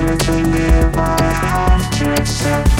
Never to live by hundred cents